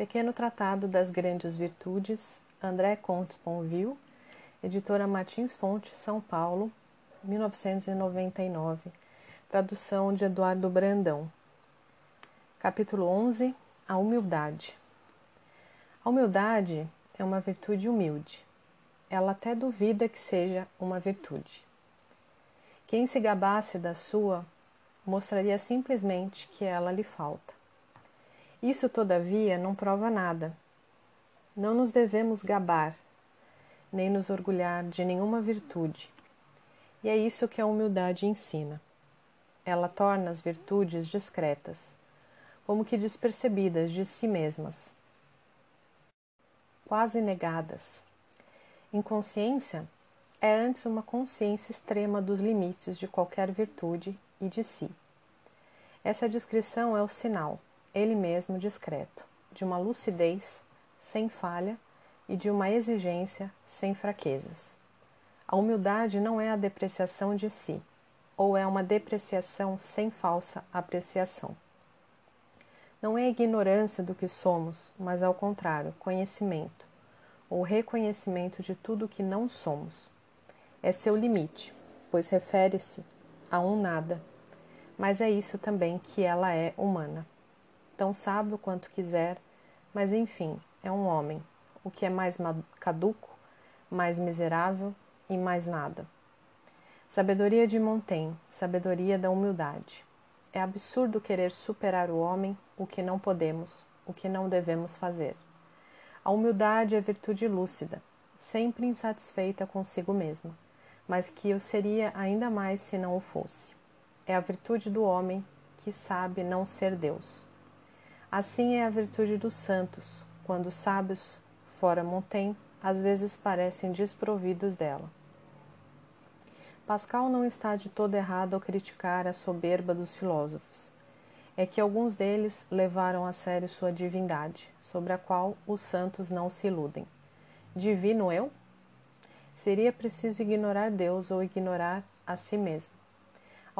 Pequeno Tratado das Grandes Virtudes, André Contes Ponville, editora Martins Fonte, São Paulo, 1999. Tradução de Eduardo Brandão. Capítulo 11 A humildade. A humildade é uma virtude humilde. Ela até duvida que seja uma virtude. Quem se gabasse da sua mostraria simplesmente que ela lhe falta. Isso, todavia, não prova nada. Não nos devemos gabar, nem nos orgulhar de nenhuma virtude. E é isso que a humildade ensina. Ela torna as virtudes discretas, como que despercebidas de si mesmas, quase negadas. Inconsciência é antes uma consciência extrema dos limites de qualquer virtude e de si. Essa descrição é o sinal ele mesmo discreto, de uma lucidez sem falha e de uma exigência sem fraquezas. A humildade não é a depreciação de si, ou é uma depreciação sem falsa apreciação. Não é ignorância do que somos, mas ao contrário, conhecimento, ou reconhecimento de tudo que não somos. É seu limite, pois refere-se a um nada, mas é isso também que ela é humana tão sábio quanto quiser, mas enfim, é um homem, o que é mais caduco, mais miserável e mais nada. Sabedoria de Montaigne, sabedoria da humildade. É absurdo querer superar o homem, o que não podemos, o que não devemos fazer. A humildade é virtude lúcida, sempre insatisfeita consigo mesma, mas que eu seria ainda mais se não o fosse. É a virtude do homem que sabe não ser Deus. Assim é a virtude dos santos, quando os sábios, fora Montaigne, às vezes parecem desprovidos dela. Pascal não está de todo errado ao criticar a soberba dos filósofos. É que alguns deles levaram a sério sua divindade, sobre a qual os santos não se iludem. Divino eu? Seria preciso ignorar Deus ou ignorar a si mesmo.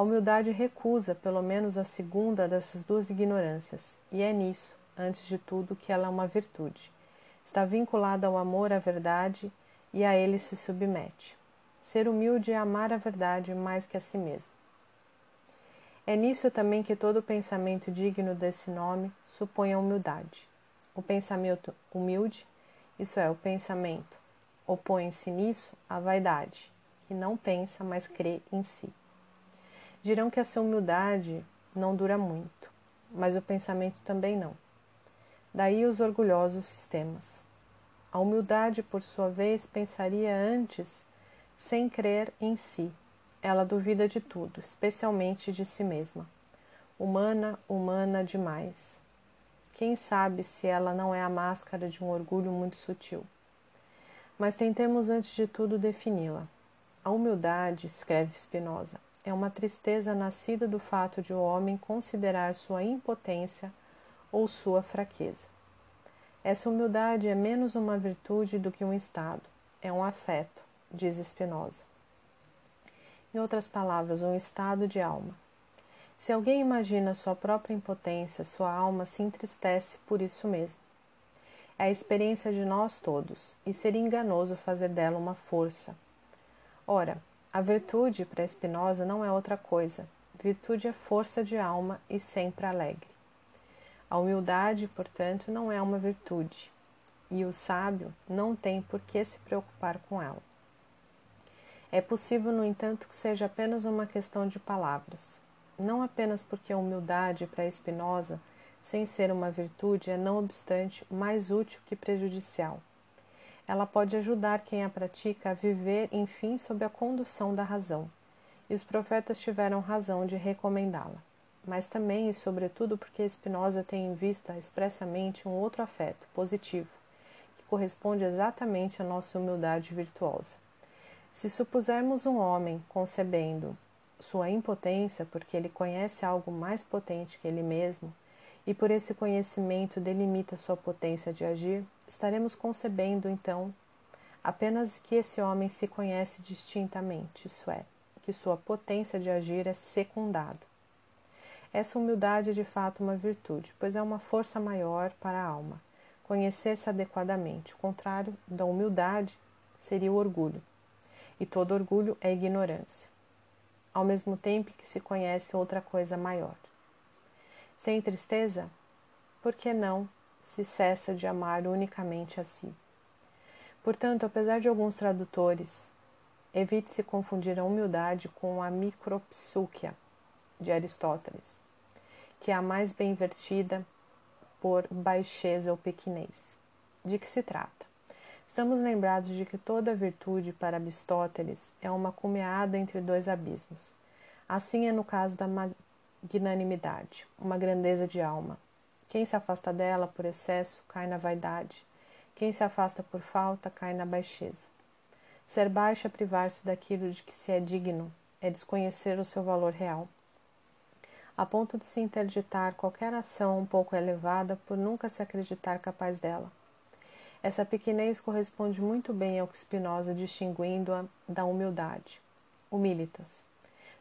A humildade recusa pelo menos a segunda dessas duas ignorâncias, e é nisso, antes de tudo, que ela é uma virtude. Está vinculada ao amor à verdade e a ele se submete. Ser humilde é amar a verdade mais que a si mesmo. É nisso também que todo pensamento digno desse nome supõe a humildade. O pensamento humilde, isso é, o pensamento, opõe-se nisso à vaidade, que não pensa, mas crê em si. Dirão que essa humildade não dura muito, mas o pensamento também não. Daí os orgulhosos sistemas. A humildade, por sua vez, pensaria antes sem crer em si. Ela duvida de tudo, especialmente de si mesma. Humana, humana demais. Quem sabe se ela não é a máscara de um orgulho muito sutil. Mas tentemos antes de tudo defini-la. A humildade, escreve Spinoza, é uma tristeza nascida do fato de o homem considerar sua impotência ou sua fraqueza. Essa humildade é menos uma virtude do que um estado, é um afeto, diz Spinoza. Em outras palavras, um estado de alma. Se alguém imagina sua própria impotência, sua alma se entristece por isso mesmo. É a experiência de nós todos, e seria enganoso fazer dela uma força. Ora, a virtude, para Spinoza, não é outra coisa. Virtude é força de alma e sempre alegre. A humildade, portanto, não é uma virtude, e o sábio não tem por que se preocupar com ela. É possível, no entanto, que seja apenas uma questão de palavras. Não apenas porque a humildade, para Spinoza, sem ser uma virtude, é, não obstante, mais útil que prejudicial ela pode ajudar quem a pratica a viver, enfim, sob a condução da razão. E os profetas tiveram razão de recomendá-la. Mas também e sobretudo porque Spinoza tem em vista expressamente um outro afeto, positivo, que corresponde exatamente à nossa humildade virtuosa. Se supusermos um homem concebendo sua impotência porque ele conhece algo mais potente que ele mesmo, e por esse conhecimento delimita sua potência de agir, estaremos concebendo então apenas que esse homem se conhece distintamente, isso é, que sua potência de agir é secundada. Essa humildade é de fato uma virtude, pois é uma força maior para a alma, conhecer-se adequadamente. O contrário da humildade seria o orgulho. E todo orgulho é ignorância. Ao mesmo tempo que se conhece outra coisa maior. Sem tristeza, por que não se cessa de amar unicamente a si? Portanto, apesar de alguns tradutores, evite-se confundir a humildade com a micropsúquia de Aristóteles, que é a mais bem vertida por baixeza ou pequenez. De que se trata? Estamos lembrados de que toda virtude para Aristóteles é uma cumeada entre dois abismos. Assim é no caso da magnanimidade, uma grandeza de alma. Quem se afasta dela por excesso cai na vaidade. Quem se afasta por falta cai na baixeza. Ser baixo é privar-se daquilo de que se é digno, é desconhecer o seu valor real a ponto de se interditar qualquer ação um pouco elevada por nunca se acreditar capaz dela. Essa pequenez corresponde muito bem ao que Spinoza distinguindo-a da humildade. Humilitas.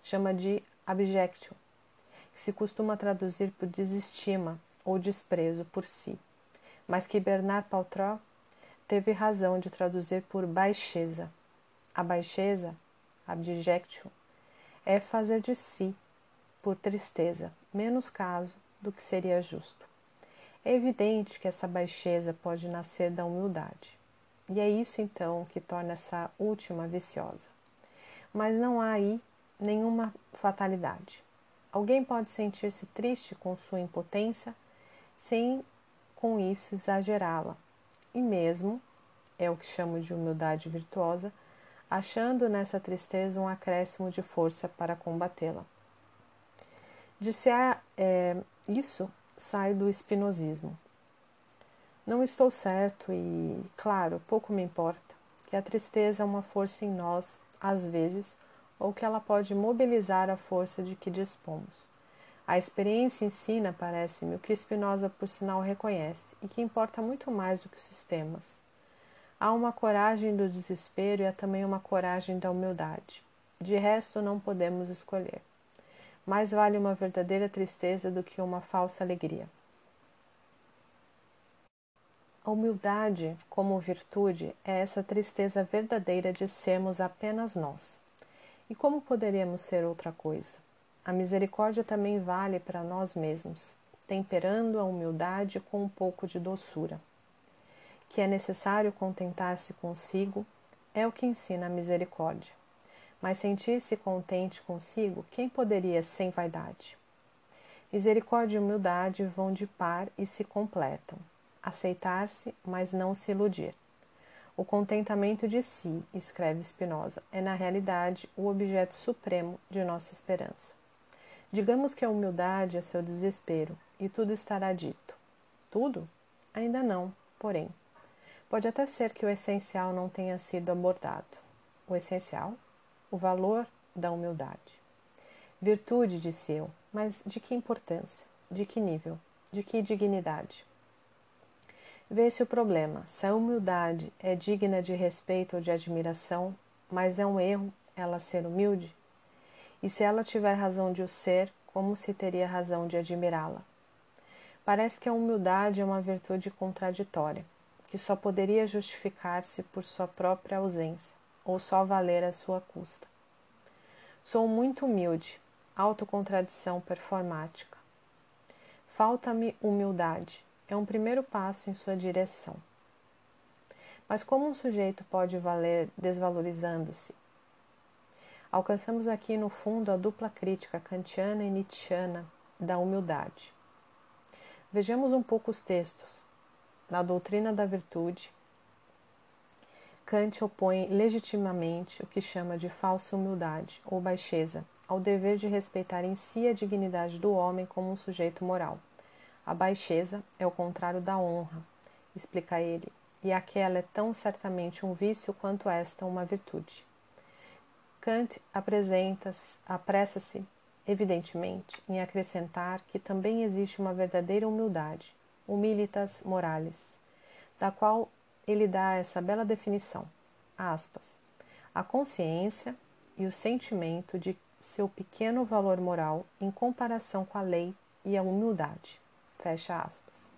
Chama de abjectio, que se costuma traduzir por desestima ou desprezo por si, mas que Bernard Paltrow teve razão de traduzir por baixeza. A baixeza, abjectio, é fazer de si por tristeza, menos caso do que seria justo. É evidente que essa baixeza pode nascer da humildade. E é isso então que torna essa última viciosa. Mas não há aí nenhuma fatalidade. Alguém pode sentir-se triste com sua impotência sem com isso exagerá-la. E mesmo, é o que chamo de humildade virtuosa, achando nessa tristeza um acréscimo de força para combatê-la. De se é, isso, sai do espinosismo. Não estou certo e, claro, pouco me importa que a tristeza é uma força em nós, às vezes, ou que ela pode mobilizar a força de que dispomos. A experiência ensina, parece-me, o que Spinoza, por sinal, reconhece e que importa muito mais do que os sistemas. Há uma coragem do desespero e há também uma coragem da humildade. De resto, não podemos escolher. Mais vale uma verdadeira tristeza do que uma falsa alegria. A humildade, como virtude, é essa tristeza verdadeira de sermos apenas nós. E como poderíamos ser outra coisa? A misericórdia também vale para nós mesmos, temperando a humildade com um pouco de doçura. Que é necessário contentar-se consigo é o que ensina a misericórdia mas sentir-se contente consigo, quem poderia sem vaidade? Misericórdia e humildade vão de par e se completam. Aceitar-se, mas não se iludir. O contentamento de si, escreve Spinoza, é na realidade o objeto supremo de nossa esperança. Digamos que a humildade é seu desespero e tudo estará dito. Tudo? Ainda não, porém. Pode até ser que o essencial não tenha sido abordado. O essencial? o valor da humildade. Virtude, disse eu, mas de que importância? De que nível? De que dignidade? Vê-se o problema. Se a humildade é digna de respeito ou de admiração, mas é um erro ela ser humilde? E se ela tiver razão de o ser, como se teria razão de admirá-la? Parece que a humildade é uma virtude contraditória, que só poderia justificar-se por sua própria ausência ou só valer a sua custa. Sou muito humilde, autocontradição performática. Falta-me humildade, é um primeiro passo em sua direção. Mas como um sujeito pode valer desvalorizando-se? Alcançamos aqui no fundo a dupla crítica kantiana e nietzschiana da humildade. Vejamos um pouco os textos. Na doutrina da virtude, Kant opõe legitimamente o que chama de falsa humildade ou baixeza ao dever de respeitar em si a dignidade do homem como um sujeito moral. A baixeza é o contrário da honra, explica ele, e aquela é tão certamente um vício quanto esta uma virtude. Kant apressa-se, evidentemente, em acrescentar que também existe uma verdadeira humildade, humilitas moralis, da qual ele dá essa bela definição, aspas, a consciência e o sentimento de seu pequeno valor moral em comparação com a lei e a humildade, fecha aspas.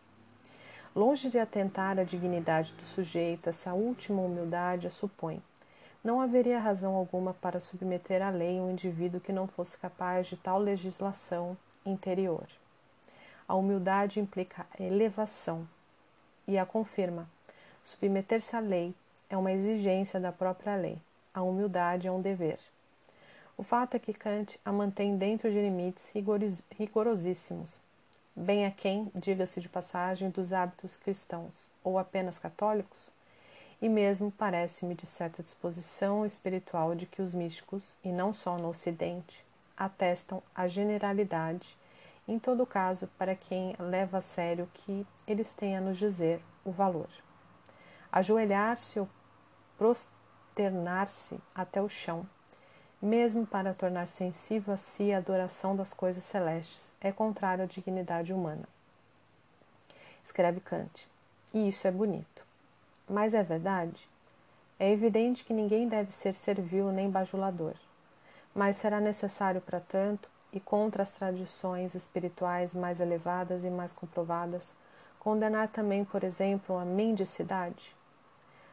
Longe de atentar à dignidade do sujeito, essa última humildade a supõe. Não haveria razão alguma para submeter à lei um indivíduo que não fosse capaz de tal legislação interior. A humildade implica elevação e a confirma. Submeter-se à lei é uma exigência da própria lei. A humildade é um dever. O fato é que Kant a mantém dentro de limites rigorosíssimos, bem a quem, diga-se de passagem, dos hábitos cristãos ou apenas católicos, e mesmo parece-me de certa disposição espiritual de que os místicos, e não só no Ocidente, atestam a generalidade, em todo caso, para quem leva a sério que eles têm a nos dizer o valor. Ajoelhar-se ou prosternar-se até o chão mesmo para tornar sensível a si a adoração das coisas celestes, é contrário à dignidade humana. Escreve Kant. E isso é bonito. Mas é verdade? É evidente que ninguém deve ser servil nem bajulador. Mas será necessário, para tanto, e contra as tradições espirituais mais elevadas e mais comprovadas, condenar também, por exemplo, a mendicidade?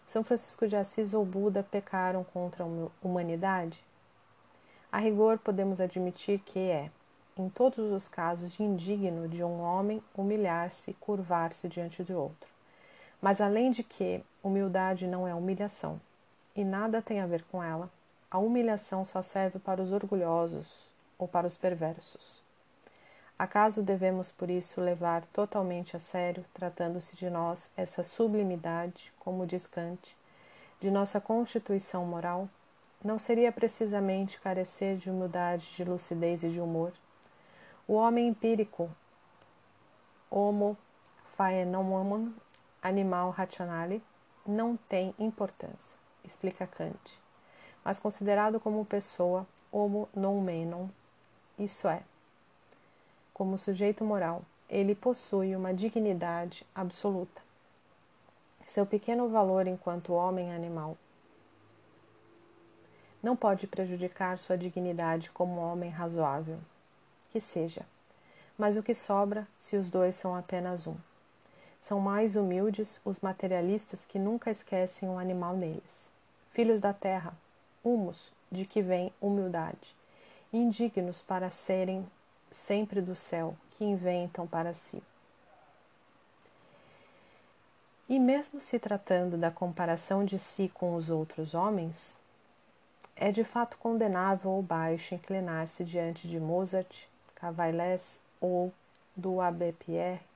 São Francisco de Assis ou Buda pecaram contra a humanidade? A rigor, podemos admitir que é, em todos os casos, indigno de um homem humilhar-se e curvar-se diante de outro. Mas, além de que humildade não é humilhação e nada tem a ver com ela, a humilhação só serve para os orgulhosos ou para os perversos. Acaso devemos, por isso, levar totalmente a sério, tratando-se de nós, essa sublimidade, como diz Kant, de nossa constituição moral? não seria precisamente carecer de humildade, de lucidez e de humor? O homem empírico, homo phenomenon, animal rationale, não tem importância, explica Kant, mas considerado como pessoa, homo noumenon, isso é, como sujeito moral, ele possui uma dignidade absoluta. Seu pequeno valor enquanto homem animal não pode prejudicar sua dignidade como homem razoável. Que seja. Mas o que sobra se os dois são apenas um? São mais humildes os materialistas que nunca esquecem um animal neles. Filhos da terra, humus, de que vem humildade, indignos para serem sempre do céu, que inventam para si. E mesmo se tratando da comparação de si com os outros homens, é de fato condenável ou baixo inclinar-se diante de Mozart, Cavaillés ou do Abbé Pierre.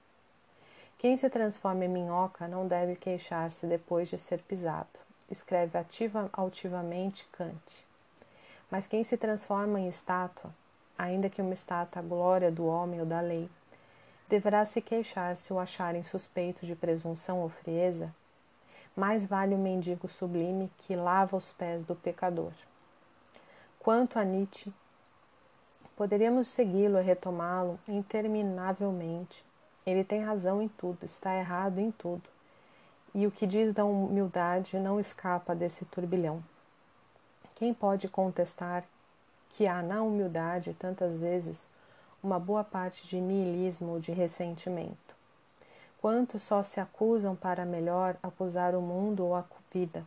Quem se transforma em minhoca não deve queixar-se depois de ser pisado, escreve ativa, altivamente Kant. Mas quem se transforma em estátua, ainda que uma estátua glória do homem ou da lei, deverá se queixar se o acharem suspeito de presunção ou frieza. Mais vale o mendigo sublime que lava os pés do pecador. Quanto a Nietzsche, poderíamos segui-lo e retomá-lo interminavelmente. Ele tem razão em tudo, está errado em tudo. E o que diz da humildade não escapa desse turbilhão. Quem pode contestar que há na humildade, tantas vezes, uma boa parte de niilismo ou de ressentimento? Quantos só se acusam para melhor acusar o mundo ou a vida,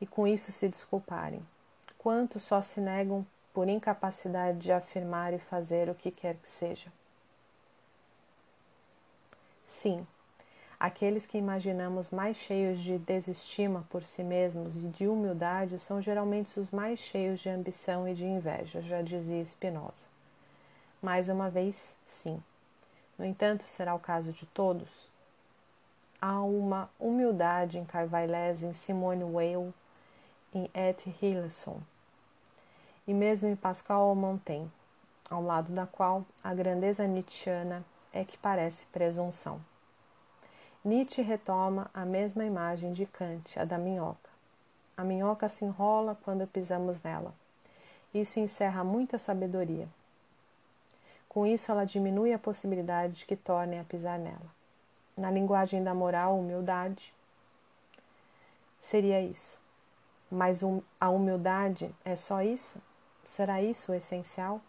e com isso se desculparem? quantos só se negam por incapacidade de afirmar e fazer o que quer que seja. Sim, aqueles que imaginamos mais cheios de desestima por si mesmos e de humildade são geralmente os mais cheios de ambição e de inveja, já dizia Spinoza. Mais uma vez, sim. No entanto, será o caso de todos? Há uma humildade em Carvalhais, em Simone Weil, em Ed Hillesum, e mesmo em Pascal Montaigne, ao lado da qual a grandeza nietzschiana é que parece presunção. Nietzsche retoma a mesma imagem de Kant, a da minhoca. A minhoca se enrola quando pisamos nela. Isso encerra muita sabedoria. Com isso, ela diminui a possibilidade de que tornem a pisar nela. Na linguagem da moral, humildade, seria isso. Mas a humildade é só isso? Será isso o essencial?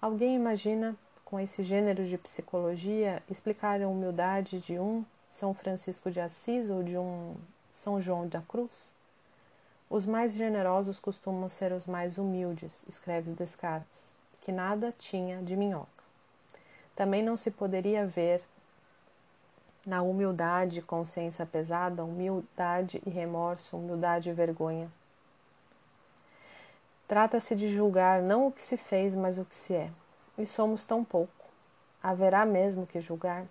Alguém imagina, com esse gênero de psicologia, explicar a humildade de um São Francisco de Assis ou de um São João da Cruz? Os mais generosos costumam ser os mais humildes, escreve Descartes, que nada tinha de minhoca. Também não se poderia ver na humildade consciência pesada, humildade e remorso, humildade e vergonha. Trata-se de julgar não o que se fez, mas o que se é. E somos tão pouco. Haverá mesmo que julgar?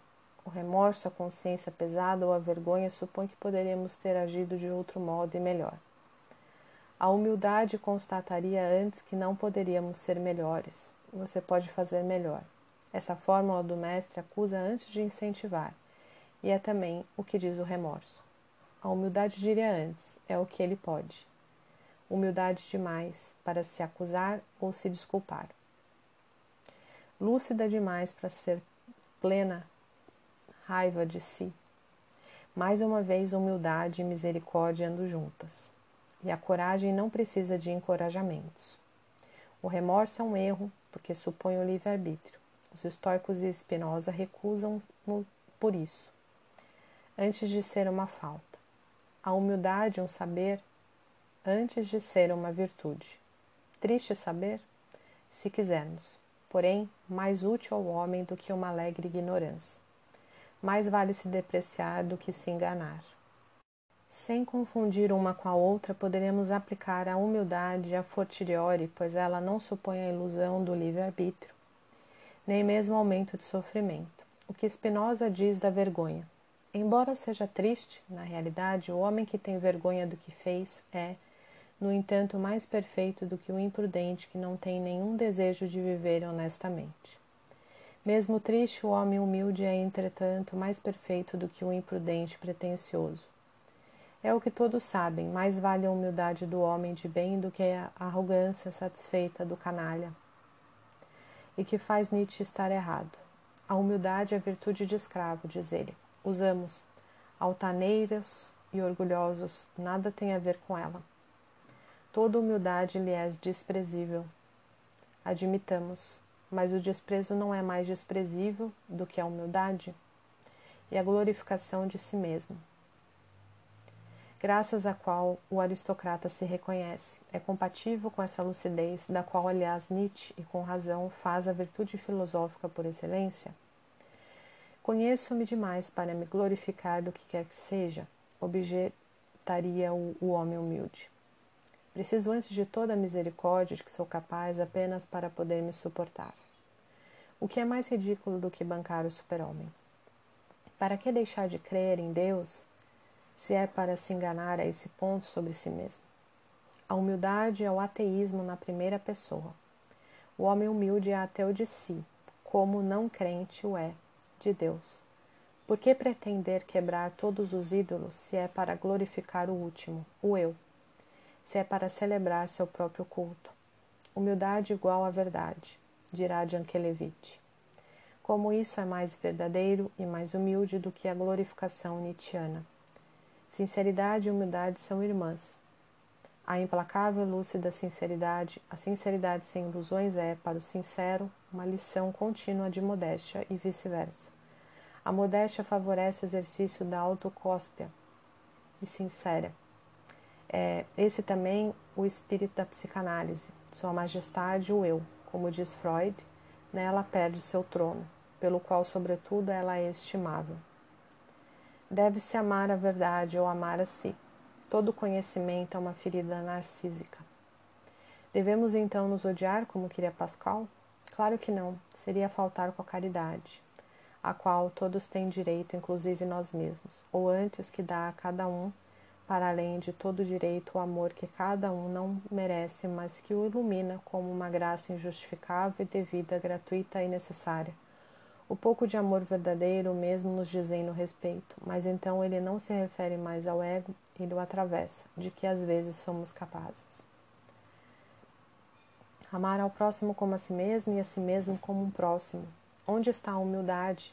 O remorso, a consciência pesada ou a vergonha supõe que poderíamos ter agido de outro modo e melhor. A humildade constataria antes que não poderíamos ser melhores. Você pode fazer melhor. Essa fórmula do mestre acusa antes de incentivar e é também o que diz o remorso. A humildade diria antes, é o que ele pode. Humildade demais para se acusar ou se desculpar. Lúcida demais para ser plena raiva de si. Mais uma vez, humildade e misericórdia andam juntas. E a coragem não precisa de encorajamentos. O remorso é um erro, porque supõe o livre-arbítrio. Os estoicos e Spinoza recusam por isso antes de ser uma falta. A humildade, um saber, antes de ser uma virtude. Triste saber, se quisermos, porém, mais útil ao homem do que uma alegre ignorância. Mais vale se depreciar do que se enganar. Sem confundir uma com a outra, poderemos aplicar a humildade a fortiori, pois ela não supõe a ilusão do livre-arbítrio, nem mesmo aumento de sofrimento. O que Spinoza diz da vergonha. Embora seja triste, na realidade, o homem que tem vergonha do que fez é, no entanto, mais perfeito do que o imprudente que não tem nenhum desejo de viver honestamente. Mesmo triste, o homem humilde é, entretanto, mais perfeito do que o imprudente pretensioso. É o que todos sabem, mais vale a humildade do homem de bem do que a arrogância satisfeita do canalha. E que faz Nietzsche estar errado. A humildade é virtude de escravo, diz ele usamos altaneiros e orgulhosos, nada tem a ver com ela. Toda humildade lhe é desprezível. Admitamos, mas o desprezo não é mais desprezível do que a humildade e a glorificação de si mesmo. Graças à qual o aristocrata se reconhece, é compatível com essa lucidez, da qual, aliás, Nietzsche, e com razão, faz a virtude filosófica por excelência? Conheço-me demais para me glorificar do que quer que seja, objetaria o, o homem humilde. Preciso, antes de toda a misericórdia de que sou capaz, apenas para poder me suportar. O que é mais ridículo do que bancar o super-homem? Para que deixar de crer em Deus se é para se enganar a esse ponto sobre si mesmo? A humildade é o ateísmo na primeira pessoa. O homem humilde é ateu de si, como não crente o é de Deus. Por que pretender quebrar todos os ídolos se é para glorificar o último, o eu? Se é para celebrar seu próprio culto? Humildade igual à verdade, dirá Jankelevich. Como isso é mais verdadeiro e mais humilde do que a glorificação nietzschiana. Sinceridade e humildade são irmãs. A implacável e lúcida sinceridade, a sinceridade sem ilusões é, para o sincero, uma lição contínua de modéstia e vice-versa. A modéstia favorece o exercício da autocóspia e sincera. É, esse também o espírito da psicanálise, sua majestade, o eu, como diz Freud, nela perde seu trono, pelo qual, sobretudo, ela é estimável. Deve-se amar a verdade ou amar a si. Todo conhecimento é uma ferida narcísica. Devemos então nos odiar como queria Pascal? Claro que não, seria faltar com a caridade, a qual todos têm direito, inclusive nós mesmos, ou antes que dá a cada um, para além de todo direito, o amor que cada um não merece, mas que o ilumina como uma graça injustificável e devida, gratuita e necessária. O pouco de amor verdadeiro mesmo nos dizendo respeito, mas então ele não se refere mais ao ego, ele o atravessa, de que às vezes somos capazes. Amar ao próximo como a si mesmo e a si mesmo como um próximo. Onde está a humildade?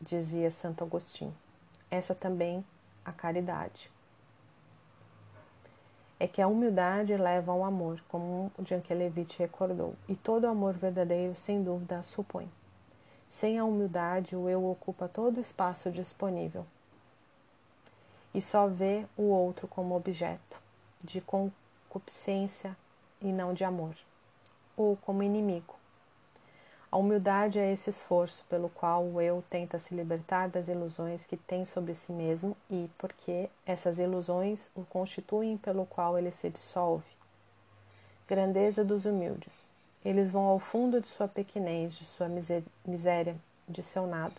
Dizia Santo Agostinho. Essa também a caridade. É que a humildade leva ao amor, como Jankelevich recordou, e todo amor verdadeiro, sem dúvida, supõe. Sem a humildade, o eu ocupa todo o espaço disponível. e só vê o outro como objeto de concupiscência e não de amor, ou como inimigo. A humildade é esse esforço pelo qual o eu tenta se libertar das ilusões que tem sobre si mesmo e porque essas ilusões o constituem pelo qual ele se dissolve. Grandeza dos humildes. Eles vão ao fundo de sua pequenez, de sua miséria, de seu nada,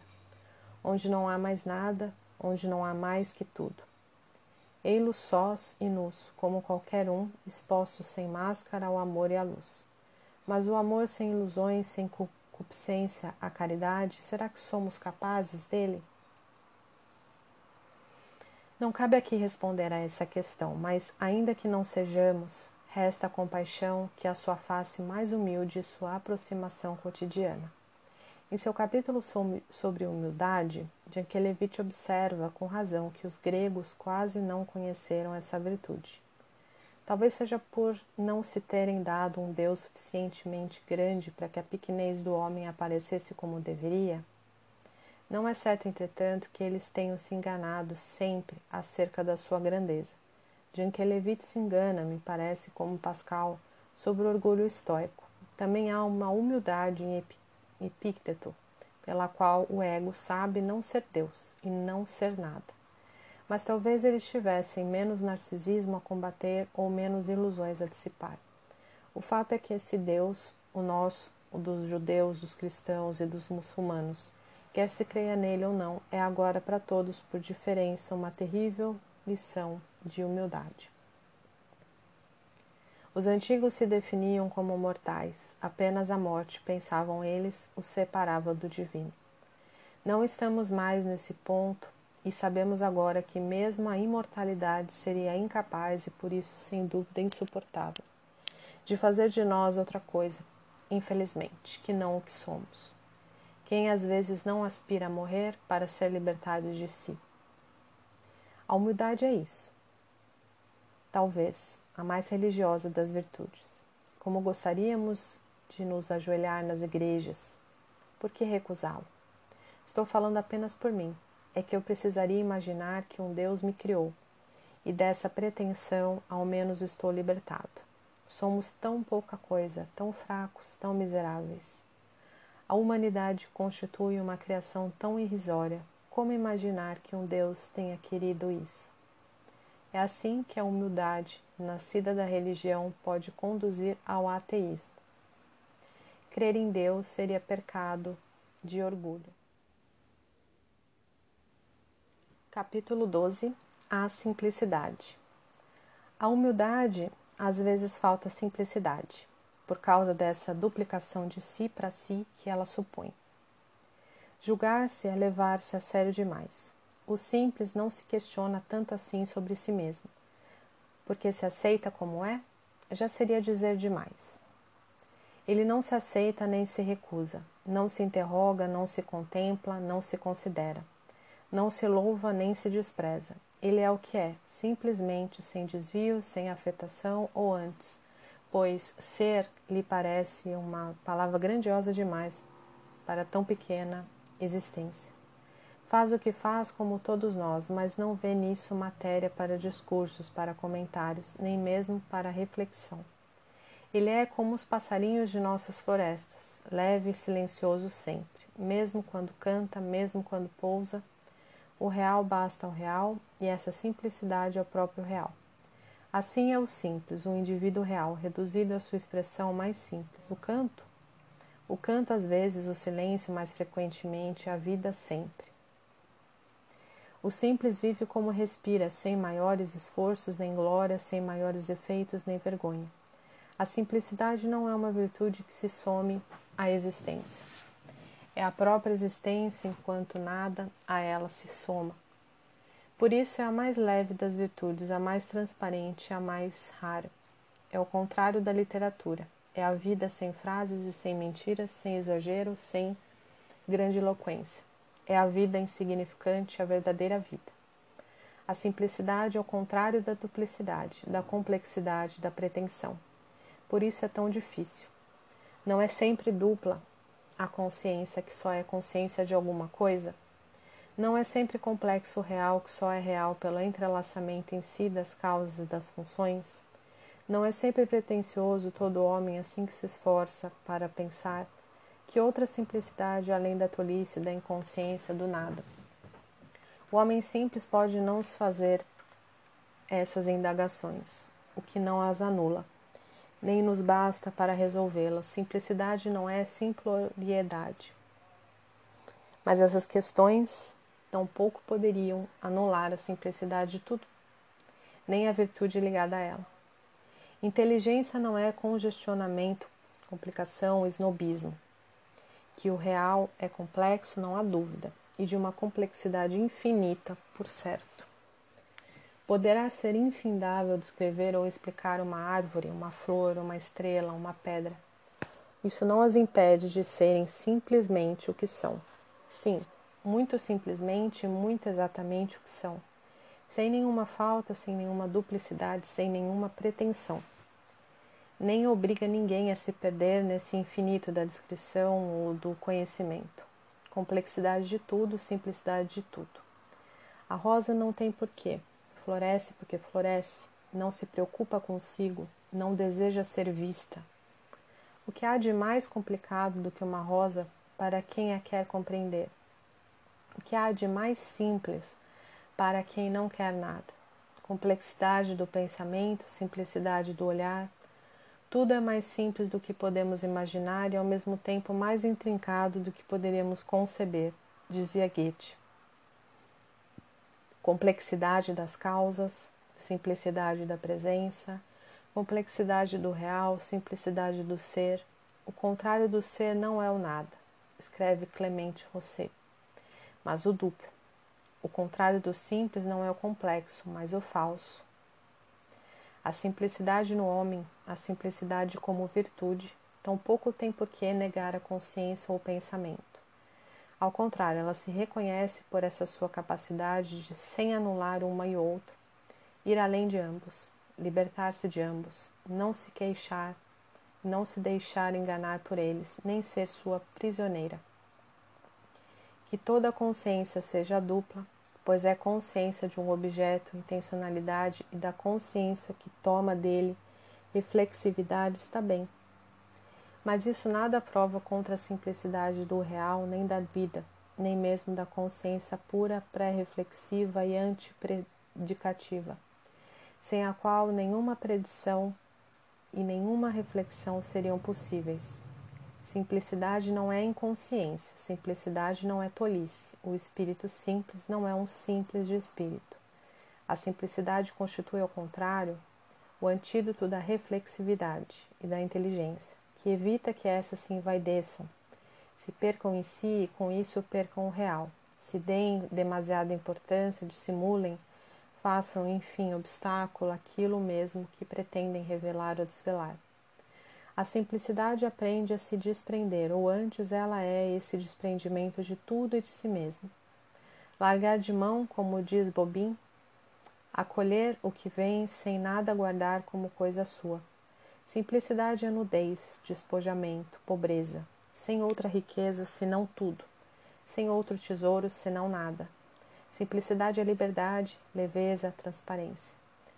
onde não há mais nada, onde não há mais que tudo. Ei-los sós e nus, como qualquer um, expostos sem máscara ao amor e à luz. Mas o amor sem ilusões, sem concupiscência, a caridade, será que somos capazes dele? Não cabe aqui responder a essa questão, mas ainda que não sejamos, resta a compaixão que a sua face mais humilde e sua aproximação cotidiana. Em seu capítulo sobre humildade, Jankelevich observa com razão que os gregos quase não conheceram essa virtude. Talvez seja por não se terem dado um Deus suficientemente grande para que a pequenez do homem aparecesse como deveria. Não é certo, entretanto, que eles tenham se enganado sempre acerca da sua grandeza. Jankelevich se engana, me parece, como Pascal, sobre o orgulho estoico. Também há uma humildade em Epícteto, pela qual o ego sabe não ser Deus e não ser nada mas talvez eles tivessem menos narcisismo a combater ou menos ilusões a dissipar. O fato é que esse Deus, o nosso, o dos judeus, dos cristãos e dos muçulmanos, quer se creia nele ou não, é agora para todos, por diferença, uma terrível lição de humildade. Os antigos se definiam como mortais, apenas a morte, pensavam eles, os separava do divino. Não estamos mais nesse ponto e sabemos agora que mesmo a imortalidade seria incapaz e por isso sem dúvida insuportável de fazer de nós outra coisa, infelizmente, que não o que somos. Quem às vezes não aspira a morrer para ser libertado de si. A humildade é isso. Talvez a mais religiosa das virtudes. Como gostaríamos de nos ajoelhar nas igrejas, por que recusá-lo? Estou falando apenas por mim é que eu precisaria imaginar que um Deus me criou, e dessa pretensão ao menos estou libertado. Somos tão pouca coisa, tão fracos, tão miseráveis. A humanidade constitui uma criação tão irrisória. Como imaginar que um Deus tenha querido isso? É assim que a humildade, nascida da religião, pode conduzir ao ateísmo. Crer em Deus seria pecado de orgulho. Capítulo 12 A simplicidade. A humildade às vezes falta simplicidade, por causa dessa duplicação de si para si que ela supõe. Julgar-se é levar-se a sério demais. O simples não se questiona tanto assim sobre si mesmo, porque se aceita como é, já seria dizer demais. Ele não se aceita nem se recusa, não se interroga, não se contempla, não se considera não se louva nem se despreza. Ele é o que é, simplesmente sem desvio, sem afetação ou antes, pois ser lhe parece uma palavra grandiosa demais para tão pequena existência. Faz o que faz como todos nós, mas não vê nisso matéria para discursos, para comentários, nem mesmo para reflexão. Ele é como os passarinhos de nossas florestas, leve e silencioso sempre, mesmo quando canta, mesmo quando pousa, o real basta ao real e essa simplicidade é o próprio real. Assim é o simples, o indivíduo real, reduzido à sua expressão mais simples. O canto? O canto, às vezes, o silêncio, mais frequentemente, a vida sempre. O simples vive como respira, sem maiores esforços nem glória, sem maiores efeitos nem vergonha. A simplicidade não é uma virtude que se some à existência é a própria existência enquanto nada a ela se soma. Por isso é a mais leve das virtudes, a mais transparente, a mais rara. É o contrário da literatura. É a vida sem frases e sem mentiras, sem exagero, sem grandiloquência. É a vida insignificante, a verdadeira vida. A simplicidade é o contrário da duplicidade, da complexidade, da pretensão. Por isso é tão difícil. Não é sempre dupla a consciência que só é consciência de alguma coisa? Não é sempre complexo real que só é real pelo entrelaçamento em si das causas e das funções? Não é sempre pretensioso todo homem assim que se esforça para pensar que outra simplicidade além da tolice, da inconsciência, do nada? O homem simples pode não se fazer essas indagações, o que não as anula, nem nos basta para resolvê-las. Simplicidade não é simploriedade. Mas essas questões tampouco poderiam anular a simplicidade de tudo, nem a virtude ligada a ela. Inteligência não é congestionamento, complicação, snobismo. Que o real é complexo, não há dúvida e de uma complexidade infinita, por certo. Poderá ser infindável descrever ou explicar uma árvore, uma flor, uma estrela, uma pedra. Isso não as impede de serem simplesmente o que são. Sim, muito simplesmente, muito exatamente o que são. Sem nenhuma falta, sem nenhuma duplicidade, sem nenhuma pretensão. Nem obriga ninguém a se perder nesse infinito da descrição ou do conhecimento complexidade de tudo, simplicidade de tudo. A rosa não tem porquê, floresce porque floresce, não se preocupa consigo, não deseja ser vista. O que há de mais complicado do que uma rosa para quem a quer compreender? O que há de mais simples para quem não quer nada? Complexidade do pensamento, simplicidade do olhar, tudo é mais simples do que podemos imaginar e ao mesmo tempo mais intrincado do que poderíamos conceber, dizia Goethe. Complexidade das causas, simplicidade da presença, complexidade do real, simplicidade do ser. O contrário do ser não é o nada, escreve Clemente Rosset, mas o duplo. O contrário do simples não é o complexo, mas o falso. A simplicidade no homem, a simplicidade como virtude, tampouco tem por que negar a consciência ou o pensamento. Ao contrário, ela se reconhece por essa sua capacidade de, sem anular uma e outra, ir além de ambos, libertar-se de ambos, não se queixar, não se deixar enganar por eles, nem ser sua prisioneira. Que toda consciência seja dupla, pois é consciência de um objeto, intencionalidade e da consciência que toma dele reflexividade está bem. Mas isso nada prova contra a simplicidade do real, nem da vida, nem mesmo da consciência pura, pré-reflexiva e antipredicativa, sem a qual nenhuma predição e nenhuma reflexão seriam possíveis. Simplicidade não é inconsciência, simplicidade não é tolice. O espírito simples não é um simples de espírito. A simplicidade constitui, ao contrário, o antídoto da reflexividade e da inteligência, que evita que essas se envaideçam, se percam em si e com isso percam o real, se deem demasiada importância, dissimulem, façam, enfim, obstáculo aquilo mesmo que pretendem revelar ou desvelar. A simplicidade aprende a se desprender, ou antes ela é esse desprendimento de tudo e de si mesmo. Largar de mão, como diz Bobin, acolher o que vem sem nada guardar como coisa sua. Simplicidade é nudez, despojamento, pobreza, sem outra riqueza senão tudo, sem outro tesouro senão nada. Simplicidade é liberdade, leveza, transparência.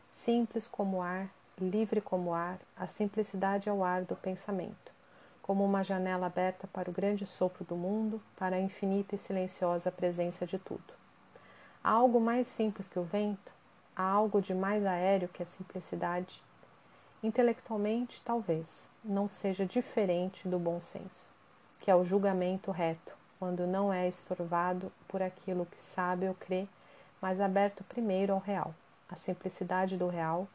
Simples como ar, livre como ar, a simplicidade é o ar do pensamento, como uma janela aberta para o grande sopro do mundo, para a infinita e silenciosa presença de tudo. Há algo mais simples que o vento? Há algo de mais aéreo que a simplicidade? Intelectualmente, talvez, não seja diferente do bom senso, que é o julgamento reto, quando não é estorvado por aquilo que sabe ou crê, mas aberto primeiro ao real. A simplicidade do real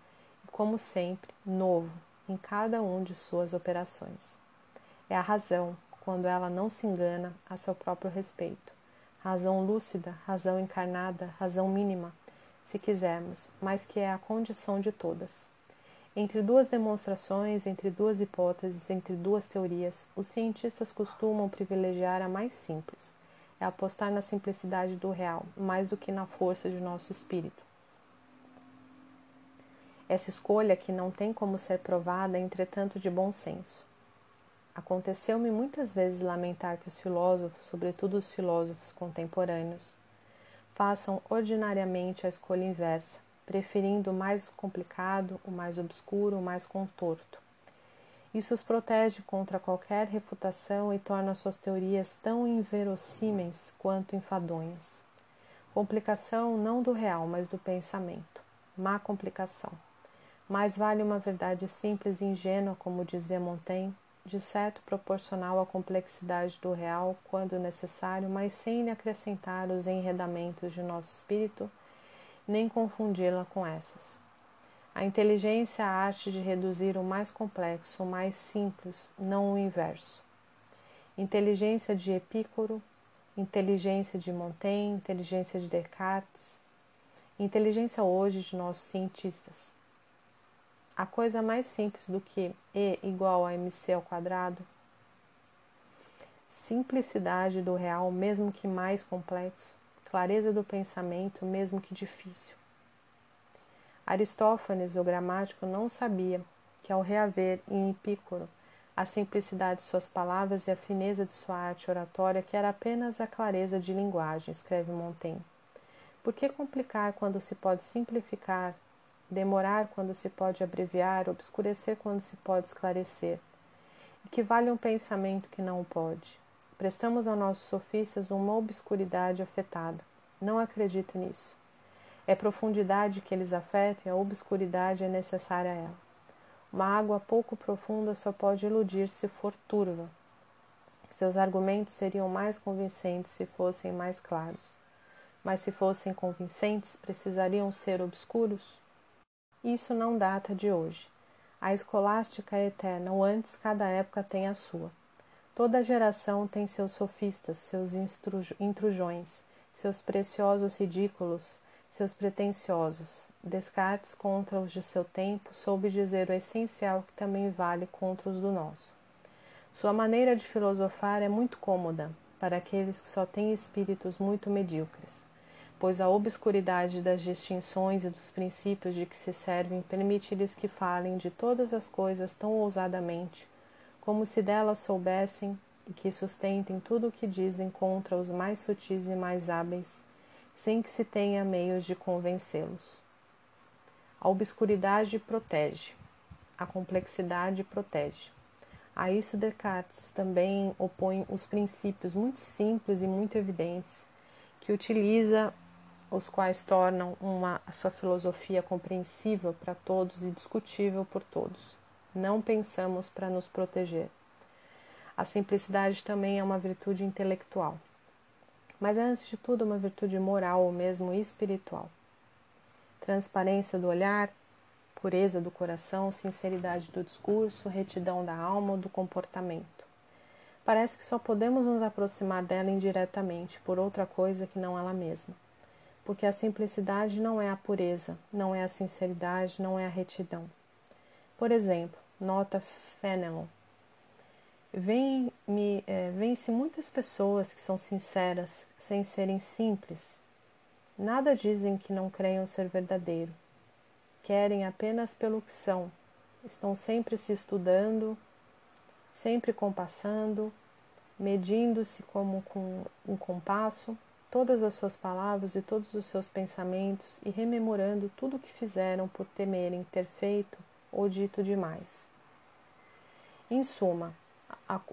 como sempre, novo em cada um de suas operações. É a razão, quando ela não se engana a seu próprio respeito. Razão lúcida, razão encarnada, razão mínima, se quisermos, mas que é a condição de todas. Entre duas demonstrações, entre duas hipóteses, entre duas teorias, os cientistas costumam privilegiar a mais simples, é apostar na simplicidade do real, mais do que na força de nosso espírito. Essa escolha, que não tem como ser provada, é entretanto de bom senso. Aconteceu-me muitas vezes lamentar que os filósofos, sobretudo os filósofos contemporâneos, façam ordinariamente a escolha inversa, preferindo o mais complicado, o mais obscuro, o mais contorto. Isso os protege contra qualquer refutação e torna suas teorias tão inverossímeis quanto enfadonhas. Complicação não do real, mas do pensamento. Má complicação. Mais vale uma verdade simples e ingênua, como dizia Montaigne, de certo proporcional à complexidade do real, quando necessário, mas sem lhe acrescentar os enredamentos de nosso espírito, nem confundi-la com essas. A inteligência é a arte de reduzir o mais complexo o mais simples, não o inverso. Inteligência de Epicuro, inteligência de Montaigne, inteligência de Descartes, inteligência hoje de nossos cientistas. A coisa mais simples do que E igual a mc ao quadrado? Simplicidade do real, mesmo que mais complexo, clareza do pensamento, mesmo que difícil. Aristófanes, o gramático, não sabia que ao reaver em Epicuro a simplicidade de suas palavras e a fineza de sua arte oratória, que era apenas a clareza de linguagem, escreve Montaigne. Por que complicar quando se pode simplificar demorar quando se pode abreviar, obscurecer quando se pode esclarecer. E que vale um pensamento que não pode. Prestamos a nossos sofistas uma obscuridade afetada. Não acredito nisso. É profundidade que eles afetam a obscuridade é necessária a ela. Uma água pouco profunda só pode iludir se for turva. Seus argumentos seriam mais convincentes se fossem mais claros. Mas se fossem convincentes, precisariam ser obscuros? Isso não data de hoje. A escolástica é eterna, ou antes cada época tem a sua. Toda geração tem seus sofistas, seus intrujões, seus preciosos ridículos, seus pretensiosos. Descartes contra os de seu tempo soube dizer o essencial que também vale contra os do nosso. Sua maneira de filosofar é muito cômoda para aqueles que só têm espíritos muito medíocres pois a obscuridade das distinções e dos princípios de que se servem permite-lhes que falem de todas as coisas tão ousadamente, como se delas soubessem e que sustentem tudo o que dizem contra os mais sutis e mais hábeis, sem que se tenha meios de convencê-los. A obscuridade protege, a complexidade protege. A isso Descartes também opõe os princípios muito simples e muito evidentes que utiliza os quais tornam uma, a sua filosofia compreensível para todos e discutível por todos. Não pensamos para nos proteger. A simplicidade também é uma virtude intelectual, mas é antes de tudo uma virtude moral ou mesmo espiritual. Transparência do olhar, pureza do coração, sinceridade do discurso, retidão da alma ou do comportamento. Parece que só podemos nos aproximar dela indiretamente por outra coisa que não ela mesma porque a simplicidade não é a pureza, não é a sinceridade, não é a retidão. Por exemplo, nota Fenelon. Vem-se é, vem muitas pessoas que são sinceras sem serem simples. Nada dizem que não creiam ser verdadeiro. Querem apenas pelo que são. Estão sempre se estudando, sempre compassando, medindo-se como com um compasso todas as suas palavras e todos os seus pensamentos e rememorando tudo o que fizeram por temerem ter feito ou dito demais. Em suma,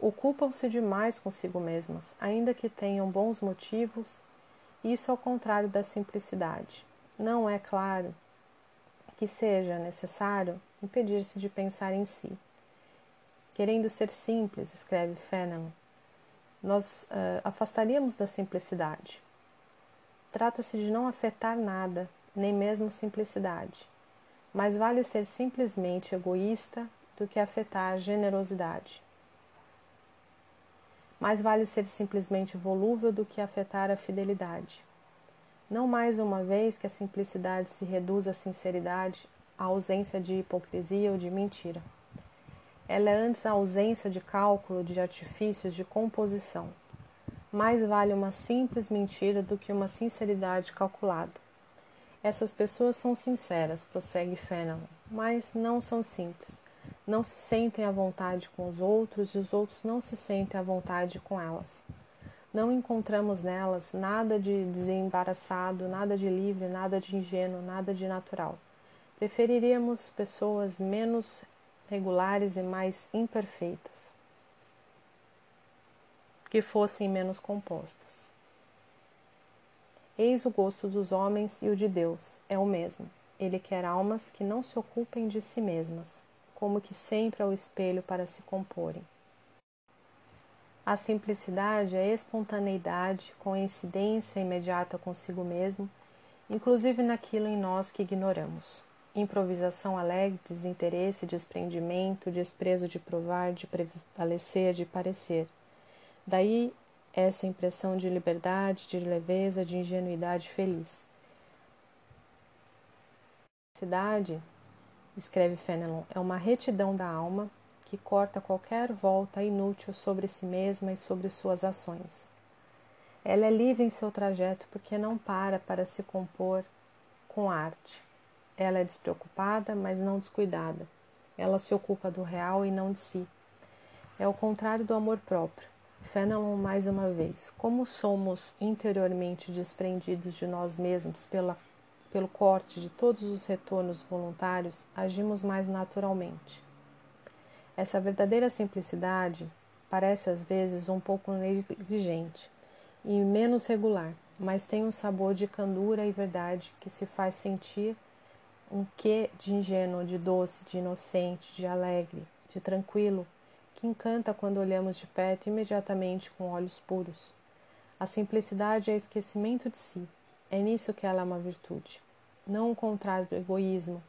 ocupam-se demais consigo mesmas, ainda que tenham bons motivos, isso ao contrário da simplicidade. Não é claro que seja necessário impedir-se de pensar em si. Querendo ser simples, escreve Fenelon, nós uh, afastaríamos da simplicidade. Trata-se de não afetar nada, nem mesmo simplicidade. Mais vale ser simplesmente egoísta do que afetar generosidade. Mais vale ser simplesmente volúvel do que afetar a fidelidade. Não mais uma vez que a simplicidade se reduz à sinceridade, à ausência de hipocrisia ou de mentira. Ela é antes a ausência de cálculo, de artifícios, de composição. Mais vale uma simples mentira do que uma sinceridade calculada. Essas pessoas são sinceras, prossegue Fenelon, mas não são simples. Não se sentem à vontade com os outros e os outros não se sentem à vontade com elas. Não encontramos nelas nada de desembaraçado, nada de livre, nada de ingênuo, nada de natural. Preferiríamos pessoas menos regulares e mais imperfeitas, que fossem menos compostas. Eis o gosto dos homens e o de Deus é o mesmo. Ele quer almas que não se ocupem de si mesmas, como que sempre ao espelho para se comporem. A simplicidade é espontaneidade, coincidência imediata consigo mesmo, inclusive naquilo em nós que ignoramos. Improvisação alegre, desinteresse, desprendimento, desprezo de provar, de prevalecer, de parecer. Daí essa impressão de liberdade, de leveza, de ingenuidade feliz. Cidade, escreve Fenelon, é uma retidão da alma que corta qualquer volta inútil sobre si mesma e sobre suas ações. Ela é livre em seu trajeto porque não para para se compor com arte. Ela é despreocupada, mas não descuidada. Ela se ocupa do real e não de si. É o contrário do amor próprio. Fenelon mais uma vez. Como somos interiormente desprendidos de nós mesmos pela, pelo corte de todos os retornos voluntários, agimos mais naturalmente. Essa verdadeira simplicidade parece às vezes um pouco negligente e menos regular, mas tem um sabor de candura e verdade que se faz sentir um quê de ingênuo, de doce, de inocente, de alegre, de tranquilo, que encanta quando olhamos de perto imediatamente com olhos puros. A simplicidade é esquecimento de si. É nisso que ela é uma virtude. Não o contrário do egoísmo,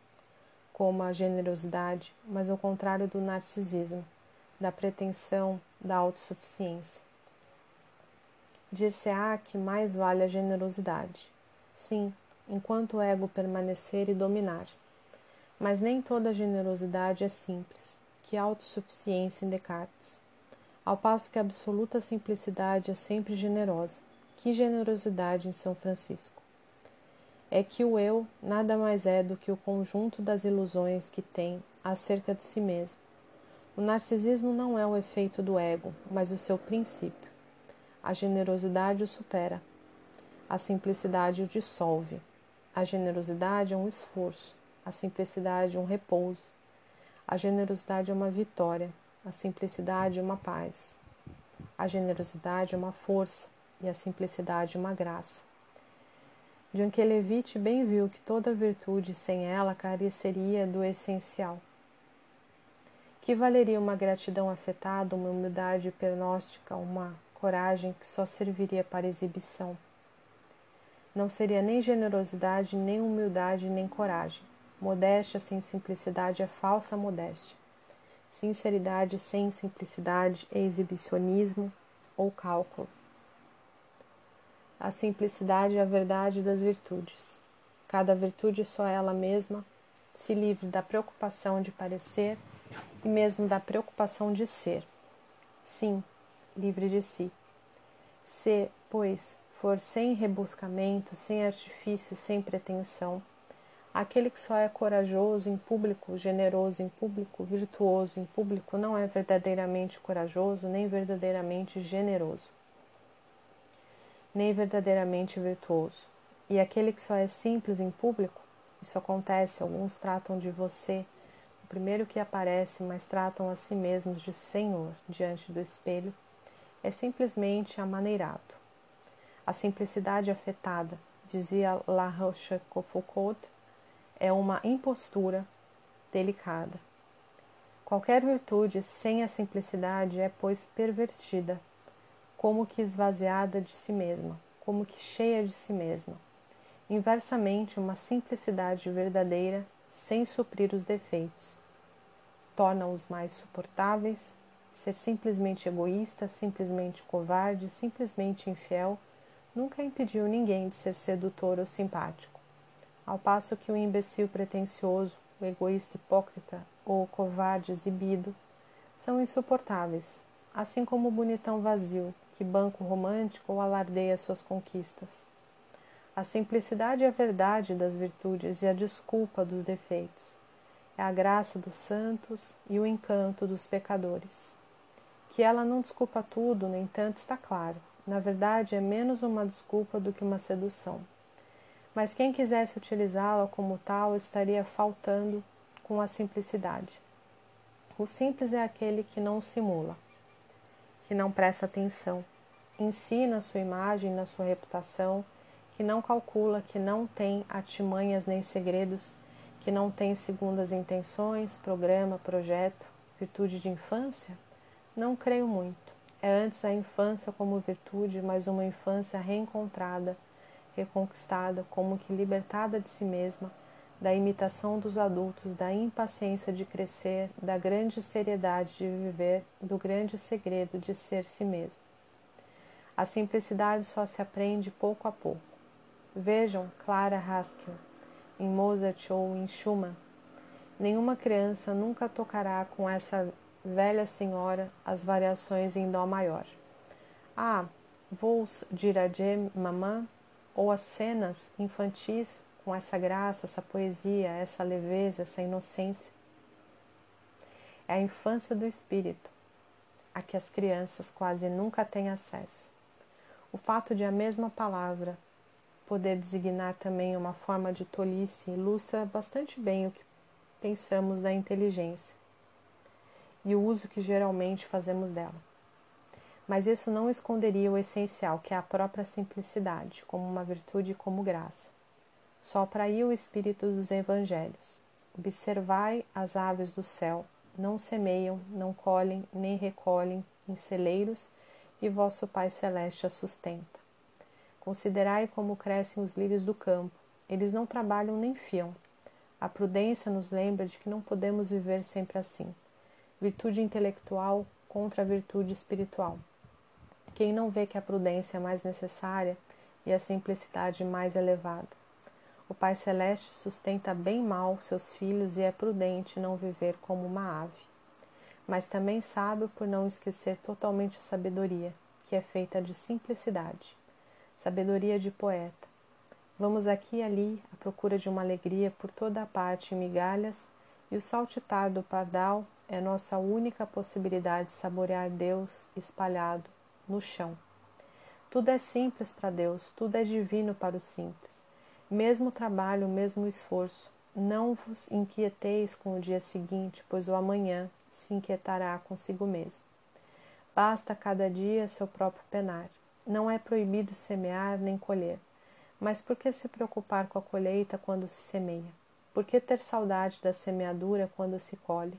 como a generosidade, mas o contrário do narcisismo, da pretensão, da autossuficiência. Dir-se-á que mais vale a generosidade. Sim, enquanto o ego permanecer e dominar. Mas nem toda generosidade é simples que autossuficiência em Descartes, ao passo que a absoluta simplicidade é sempre generosa. Que generosidade em São Francisco! É que o eu nada mais é do que o conjunto das ilusões que tem acerca de si mesmo. O narcisismo não é o efeito do ego, mas o seu princípio. A generosidade o supera. A simplicidade o dissolve. A generosidade é um esforço, a simplicidade um repouso. A generosidade é uma vitória, a simplicidade é uma paz. A generosidade é uma força e a simplicidade uma graça. Jankelevich bem viu que toda virtude sem ela careceria do essencial. Que valeria uma gratidão afetada, uma humildade pernóstica, uma coragem que só serviria para exibição? Não seria nem generosidade, nem humildade, nem coragem. Modéstia sem simplicidade é falsa modéstia. Sinceridade sem simplicidade é exibicionismo ou cálculo. A simplicidade é a verdade das virtudes. Cada virtude só ela mesma se livre da preocupação de parecer e mesmo da preocupação de ser. Sim, livre de si. Se, pois, for sem rebuscamento, sem artifício, sem pretensão, Aquele que só é corajoso em público, generoso em público, virtuoso em público, não é verdadeiramente corajoso nem verdadeiramente generoso, nem verdadeiramente virtuoso. E aquele que só é simples em público, isso acontece, alguns tratam de você, o primeiro que aparece, mas tratam a si mesmos de Senhor diante do espelho, é simplesmente amaneirado. A simplicidade afetada, dizia La Rochefoucauld, é uma impostura delicada. Qualquer virtude sem a simplicidade é, pois, pervertida, como que esvaziada de si mesma, como que cheia de si mesma. Inversamente, uma simplicidade verdadeira, sem suprir os defeitos, torna-os mais suportáveis. Ser simplesmente egoísta, simplesmente covarde, simplesmente infiel, nunca impediu ninguém de ser sedutor ou simpático ao passo que o imbecil pretensioso, o egoísta hipócrita ou o covarde exibido são insuportáveis, assim como o bonitão vazio, que banco romântico ou alardeia suas conquistas. A simplicidade é a verdade das virtudes e a desculpa dos defeitos. É a graça dos santos e o encanto dos pecadores. Que ela não desculpa tudo, no entanto, está claro. Na verdade, é menos uma desculpa do que uma sedução. Mas quem quisesse utilizá-la como tal estaria faltando com a simplicidade. O simples é aquele que não simula, que não presta atenção, ensina sua imagem, na sua reputação, que não calcula, que não tem artimanhas nem segredos, que não tem segundas intenções, programa, projeto, virtude de infância? Não creio muito. É antes a infância como virtude, mas uma infância reencontrada, reconquistada, como que libertada de si mesma, da imitação dos adultos, da impaciência de crescer, da grande seriedade de viver, do grande segredo de ser si mesmo. A simplicidade só se aprende pouco a pouco. Vejam Clara Haskell, em Mozart ou em Schumann. Nenhuma criança nunca tocará com essa velha senhora as variações em Dó maior. Ah, vos diragem mamã, ou as cenas infantis com essa graça, essa poesia, essa leveza, essa inocência. É a infância do espírito, a que as crianças quase nunca têm acesso. O fato de a mesma palavra poder designar também uma forma de tolice ilustra bastante bem o que pensamos da inteligência e o uso que geralmente fazemos dela. Mas isso não esconderia o essencial, que é a própria simplicidade, como uma virtude e como graça. Sopra aí o Espírito dos Evangelhos. Observai as aves do céu, não semeiam, não colhem, nem recolhem em celeiros, e vosso Pai Celeste as sustenta. Considerai como crescem os lírios do campo. Eles não trabalham nem fiam. A prudência nos lembra de que não podemos viver sempre assim. Virtude intelectual contra a virtude espiritual. Quem não vê que a prudência é mais necessária e a simplicidade mais elevada? O Pai Celeste sustenta bem mal seus filhos e é prudente não viver como uma ave, mas também sábio por não esquecer totalmente a sabedoria, que é feita de simplicidade, sabedoria de poeta. Vamos aqui e ali à procura de uma alegria por toda a parte em migalhas, e o saltitar do pardal é nossa única possibilidade de saborear Deus espalhado no chão. Tudo é simples para Deus, tudo é divino para o simples. Mesmo trabalho, mesmo esforço. Não vos inquieteis com o dia seguinte, pois o amanhã se inquietará consigo mesmo. Basta cada dia seu próprio penar. Não é proibido semear nem colher. Mas por que se preocupar com a colheita quando se semeia? Por que ter saudade da semeadura quando se colhe?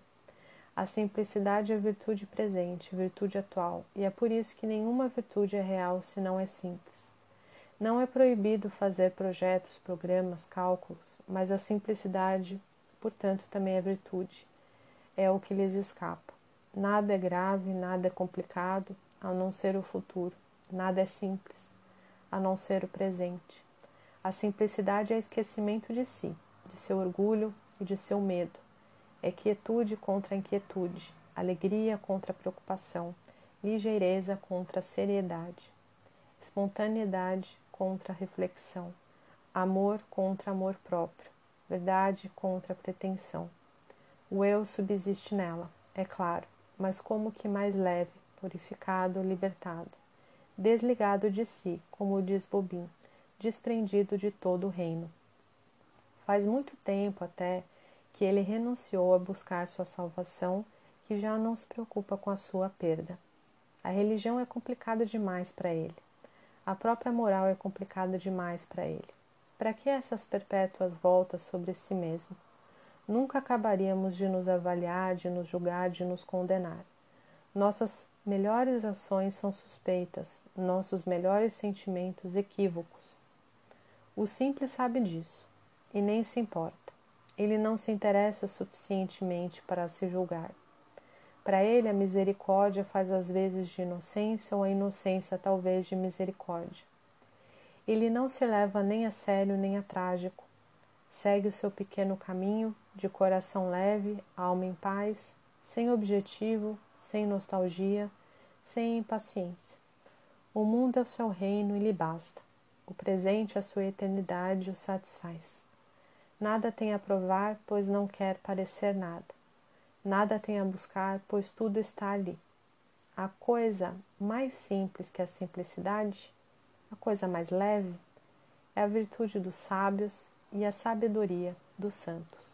A simplicidade é virtude presente, virtude atual, e é por isso que nenhuma virtude é real se não é simples. Não é proibido fazer projetos, programas, cálculos, mas a simplicidade, portanto, também é virtude. É o que lhes escapa. Nada é grave, nada é complicado, a não ser o futuro. Nada é simples, a não ser o presente. A simplicidade é esquecimento de si, de seu orgulho e de seu medo. É quietude contra inquietude, alegria contra preocupação, ligeireza contra seriedade, espontaneidade contra reflexão, amor contra amor próprio, verdade contra pretensão. O eu subsiste nela, é claro, mas como que mais leve, purificado, libertado, desligado de si, como diz Bobin, desprendido de todo o reino. Faz muito tempo até que ele renunciou a buscar sua salvação, que já não se preocupa com a sua perda. A religião é complicada demais para ele. A própria moral é complicada demais para ele. Para que essas perpétuas voltas sobre si mesmo? Nunca acabaríamos de nos avaliar, de nos julgar, de nos condenar. Nossas melhores ações são suspeitas, nossos melhores sentimentos equívocos. O simples sabe disso e nem se importa. Ele não se interessa suficientemente para se julgar. Para ele, a misericórdia faz às vezes de inocência ou a inocência talvez de misericórdia. Ele não se leva nem a sério nem a trágico. Segue o seu pequeno caminho, de coração leve, alma em paz, sem objetivo, sem nostalgia, sem impaciência. O mundo é o seu reino e lhe basta. O presente, a sua eternidade, o satisfaz. Nada tem a provar, pois não quer parecer nada. Nada tem a buscar, pois tudo está ali. a coisa mais simples que a simplicidade, a coisa mais leve, é a virtude dos sábios e a sabedoria dos santos.